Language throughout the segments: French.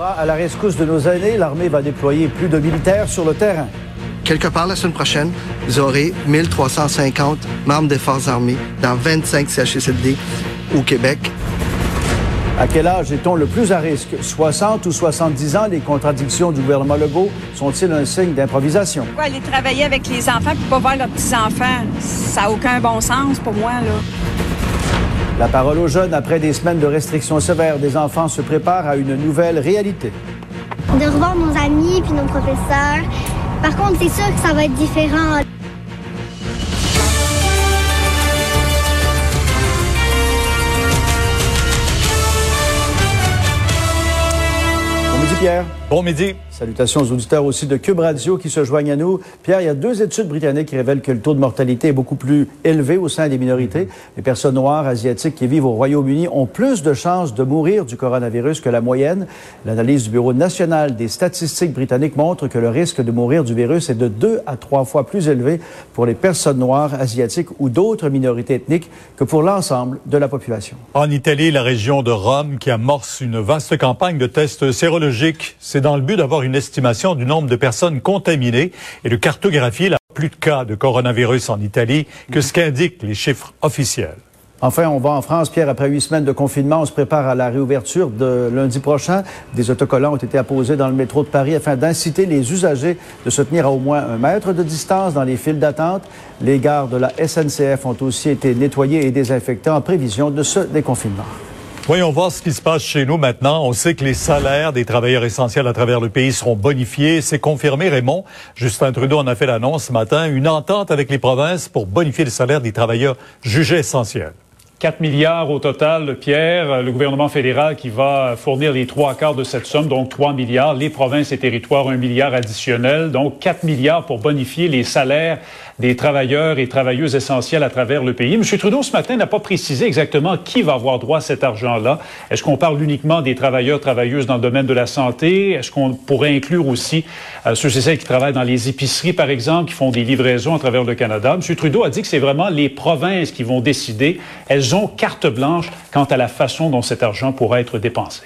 À la rescousse de nos aînés, l'armée va déployer plus de militaires sur le terrain. Quelque part la semaine prochaine, vous aurez 1350 membres des forces armées dans 25 CHSLD au Québec. À quel âge est-on le plus à risque? 60 ou 70 ans, les contradictions du gouvernement Legault sont-ils un signe d'improvisation? Pourquoi aller travailler avec les enfants puis pas voir leurs petits-enfants? Ça n'a aucun bon sens pour moi, là. La parole aux jeunes, après des semaines de restrictions sévères, des enfants se préparent à une nouvelle réalité. de revoir nos amis puis nos professeurs. Par contre, c'est sûr que ça va être différent. Pierre. Bon midi. Salutations aux auditeurs aussi de Cube Radio qui se joignent à nous. Pierre, il y a deux études britanniques qui révèlent que le taux de mortalité est beaucoup plus élevé au sein des minorités. Les personnes noires, asiatiques qui vivent au Royaume-Uni ont plus de chances de mourir du coronavirus que la moyenne. L'analyse du Bureau national des statistiques britanniques montre que le risque de mourir du virus est de deux à trois fois plus élevé pour les personnes noires, asiatiques ou d'autres minorités ethniques que pour l'ensemble de la population. En Italie, la région de Rome qui amorce une vaste campagne de tests sérologiques. C'est dans le but d'avoir une estimation du nombre de personnes contaminées et de cartographier la plus de cas de coronavirus en Italie que ce qu'indiquent les chiffres officiels. Enfin, on va en France, Pierre, après huit semaines de confinement, on se prépare à la réouverture de lundi prochain. Des autocollants ont été apposés dans le métro de Paris afin d'inciter les usagers de se tenir à au moins un mètre de distance dans les files d'attente. Les gares de la SNCF ont aussi été nettoyées et désinfectées en prévision de ce déconfinement. Voyons voir ce qui se passe chez nous maintenant. On sait que les salaires des travailleurs essentiels à travers le pays seront bonifiés. C'est confirmé, Raymond. Justin Trudeau en a fait l'annonce ce matin. Une entente avec les provinces pour bonifier les salaires des travailleurs jugés essentiels. 4 milliards au total, Pierre. Le gouvernement fédéral qui va fournir les trois quarts de cette somme, donc 3 milliards. Les provinces et territoires, un milliard additionnel. Donc 4 milliards pour bonifier les salaires des travailleurs et travailleuses essentielles à travers le pays. M. Trudeau, ce matin, n'a pas précisé exactement qui va avoir droit à cet argent-là. Est-ce qu'on parle uniquement des travailleurs, travailleuses dans le domaine de la santé? Est-ce qu'on pourrait inclure aussi euh, ceux et celles qui travaillent dans les épiceries, par exemple, qui font des livraisons à travers le Canada? M. Trudeau a dit que c'est vraiment les provinces qui vont décider. Carte blanche quant à la façon dont cet argent pourra être dépensé.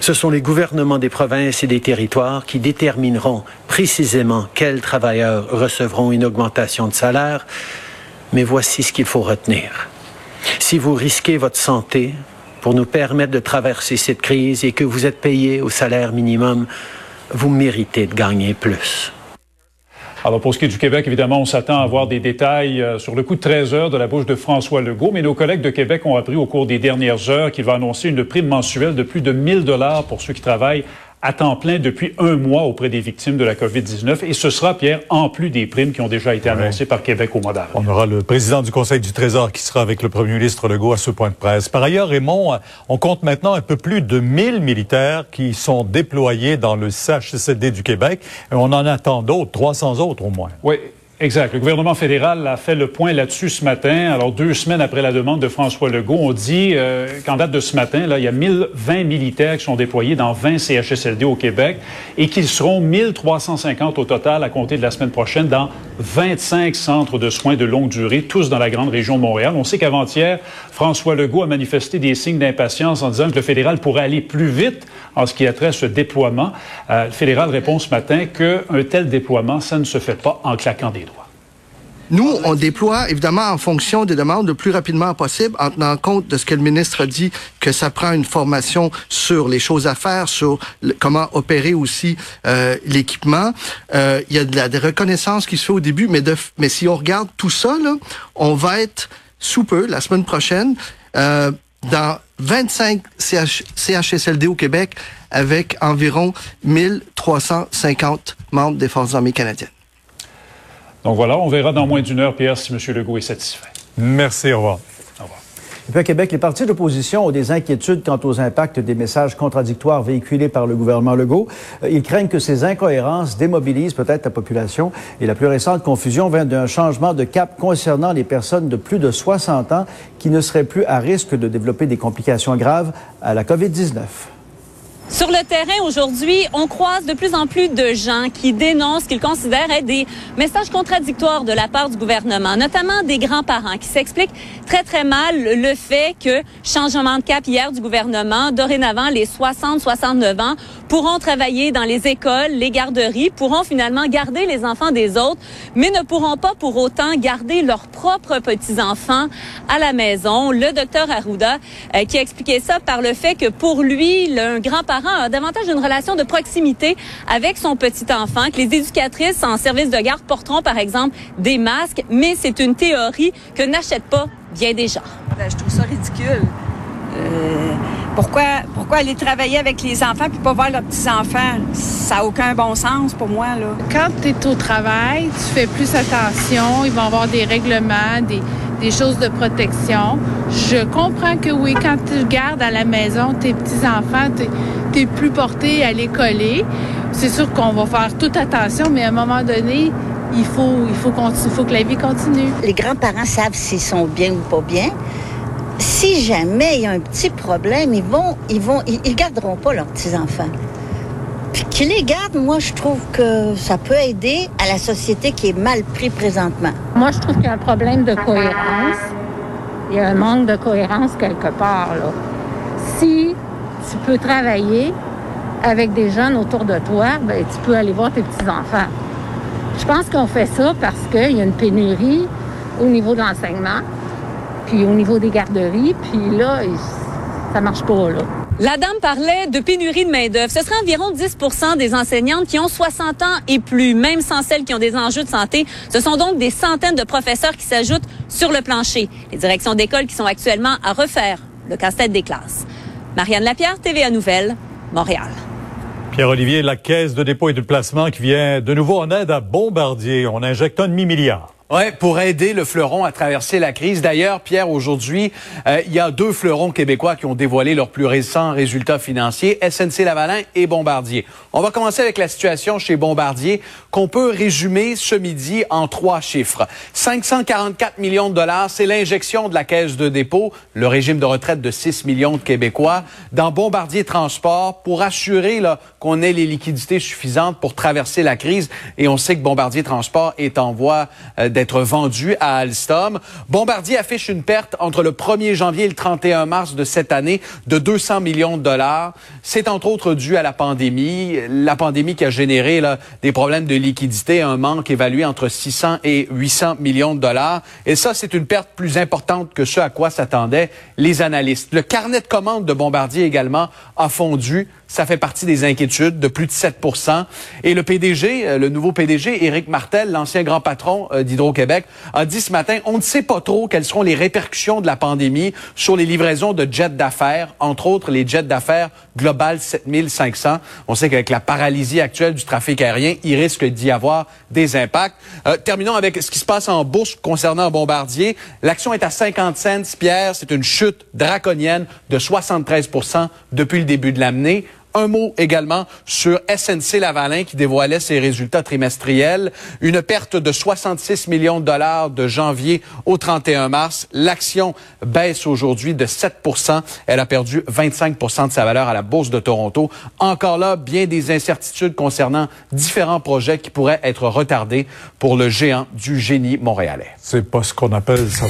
Ce sont les gouvernements des provinces et des territoires qui détermineront précisément quels travailleurs recevront une augmentation de salaire. Mais voici ce qu'il faut retenir. Si vous risquez votre santé pour nous permettre de traverser cette crise et que vous êtes payé au salaire minimum, vous méritez de gagner plus. Alors, pour ce qui est du Québec, évidemment, on s'attend à avoir des détails euh, sur le coup de 13 heures de la bouche de François Legault, mais nos collègues de Québec ont appris au cours des dernières heures qu'il va annoncer une prime mensuelle de plus de 1000 dollars pour ceux qui travaillent à temps plein depuis un mois auprès des victimes de la COVID-19. Et ce sera, Pierre, en plus des primes qui ont déjà été annoncées par Québec au mois d'avril. On aura le président du Conseil du Trésor qui sera avec le premier ministre Legault à ce point de presse. Par ailleurs, Raymond, on compte maintenant un peu plus de 1000 militaires qui sont déployés dans le CHSLD du Québec. Et on en attend d'autres, 300 autres au moins. Oui. Exact. Le gouvernement fédéral a fait le point là-dessus ce matin. Alors, deux semaines après la demande de François Legault, on dit euh, qu'en date de ce matin, là, il y a 1020 militaires qui sont déployés dans 20 CHSLD au Québec et qu'ils seront 1350 au total à compter de la semaine prochaine dans 25 centres de soins de longue durée, tous dans la grande région de Montréal. On sait qu'avant-hier, François Legault a manifesté des signes d'impatience en disant que le fédéral pourrait aller plus vite en ce qui a trait à ce déploiement. Euh, le fédéral répond ce matin qu'un tel déploiement, ça ne se fait pas en claquant des doigts. Nous, on déploie évidemment en fonction des demandes le plus rapidement possible, en tenant compte de ce que le ministre dit, que ça prend une formation sur les choses à faire, sur comment opérer aussi euh, l'équipement. Euh, Il y a de la reconnaissance qui se fait au début, mais, de, mais si on regarde tout ça, on va être sous peu, la semaine prochaine, euh, dans 25 CH, CHSLD au Québec, avec environ 1350 membres des Forces armées canadiennes. Donc voilà, on verra dans moins d'une heure, Pierre, si M. Legault est satisfait. Merci, au revoir. Au revoir. Et puis à Québec, les partis d'opposition ont des inquiétudes quant aux impacts des messages contradictoires véhiculés par le gouvernement Legault. Euh, ils craignent que ces incohérences démobilisent peut-être la population. Et la plus récente confusion vient d'un changement de cap concernant les personnes de plus de 60 ans qui ne seraient plus à risque de développer des complications graves à la COVID-19. Sur le terrain aujourd'hui, on croise de plus en plus de gens qui dénoncent ce qu'ils considèrent être des messages contradictoires de la part du gouvernement, notamment des grands-parents qui s'expliquent très très mal le fait que changement de cap hier du gouvernement, dorénavant les 60-69 ans pourront travailler dans les écoles, les garderies, pourront finalement garder les enfants des autres, mais ne pourront pas pour autant garder leurs propres petits-enfants à la maison. Le docteur Arruda euh, qui a expliqué ça par le fait que pour lui, un grand-parent a davantage une relation de proximité avec son petit enfant, que les éducatrices en service de garde porteront par exemple des masques, mais c'est une théorie que n'achète pas bien des gens. Ben, je trouve ça ridicule. Euh, pourquoi, pourquoi aller travailler avec les enfants puis pas voir leurs petits-enfants? Ça n'a aucun bon sens pour moi. Là. Quand tu es au travail, tu fais plus attention. Ils vont avoir des règlements, des, des choses de protection. Je comprends que oui, quand tu gardes à la maison tes petits-enfants, tu es, plus porté à les coller. C'est sûr qu'on va faire toute attention, mais à un moment donné, il faut, il faut, il faut que la vie continue. Les grands-parents savent s'ils sont bien ou pas bien si jamais il y a un petit problème, ils vont, ils vont, ils, garderont pas leurs petits enfants. Puis qu'ils les gardent, moi, je trouve que ça peut aider à la société qui est mal prise présentement. Moi, je trouve qu'il y a un problème de cohérence. Il y a un manque de cohérence quelque part, là. Si tu peux travailler avec des jeunes autour de toi, ben, tu peux aller voir tes petits-enfants. Je pense qu'on fait ça parce qu'il y a une pénurie au niveau de l'enseignement puis au niveau des garderies, puis là, ça marche pas, là. La dame parlait de pénurie de main-d'œuvre. Ce serait environ 10% des enseignantes qui ont 60 ans et plus, même sans celles qui ont des enjeux de santé. Ce sont donc des centaines de professeurs qui s'ajoutent sur le plancher. Les directions d'école qui sont actuellement à refaire le casse-tête des classes. Marianne Lapierre, TVA Nouvelle, Montréal. Pierre-Olivier, la caisse de dépôt et de placement qui vient de nouveau en aide à Bombardier. On injecte un demi-milliard. Oui, pour aider le fleuron à traverser la crise. D'ailleurs, Pierre, aujourd'hui, euh, il y a deux fleurons québécois qui ont dévoilé leurs plus récents résultats financiers, SNC-Lavalin et Bombardier. On va commencer avec la situation chez Bombardier, qu'on peut résumer ce midi en trois chiffres. 544 millions de dollars, c'est l'injection de la caisse de dépôt, le régime de retraite de 6 millions de Québécois, dans Bombardier Transport pour assurer qu'on ait les liquidités suffisantes pour traverser la crise. Et on sait que Bombardier Transport est en voie euh, être vendu à Alstom. Bombardier affiche une perte entre le 1er janvier et le 31 mars de cette année de 200 millions de dollars. C'est entre autres dû à la pandémie, la pandémie qui a généré des problèmes de liquidité, un manque évalué entre 600 et 800 millions de dollars. Et ça, c'est une perte plus importante que ce à quoi s'attendaient les analystes. Le carnet de commandes de Bombardier également a fondu ça fait partie des inquiétudes de plus de 7% Et le PDG, euh, le nouveau PDG, Éric Martel, l'ancien grand patron euh, d'Hydro-Québec, a dit ce matin, on ne sait pas trop quelles seront les répercussions de la pandémie sur les livraisons de jets d'affaires, entre autres les jets d'affaires Global 7500. On sait qu'avec la paralysie actuelle du trafic aérien, il risque d'y avoir des impacts. Euh, terminons avec ce qui se passe en bourse concernant Bombardier. L'action est à 50 cents, Pierre. C'est une chute draconienne de 73% depuis le début de l'année. Un mot également sur SNC Lavalin qui dévoilait ses résultats trimestriels. Une perte de 66 millions de dollars de janvier au 31 mars. L'action baisse aujourd'hui de 7% Elle a perdu 25% de sa valeur à la Bourse de Toronto. Encore là, bien des incertitudes concernant différents projets qui pourraient être retardés pour le géant du génie montréalais. C'est pas ce qu'on appelle ça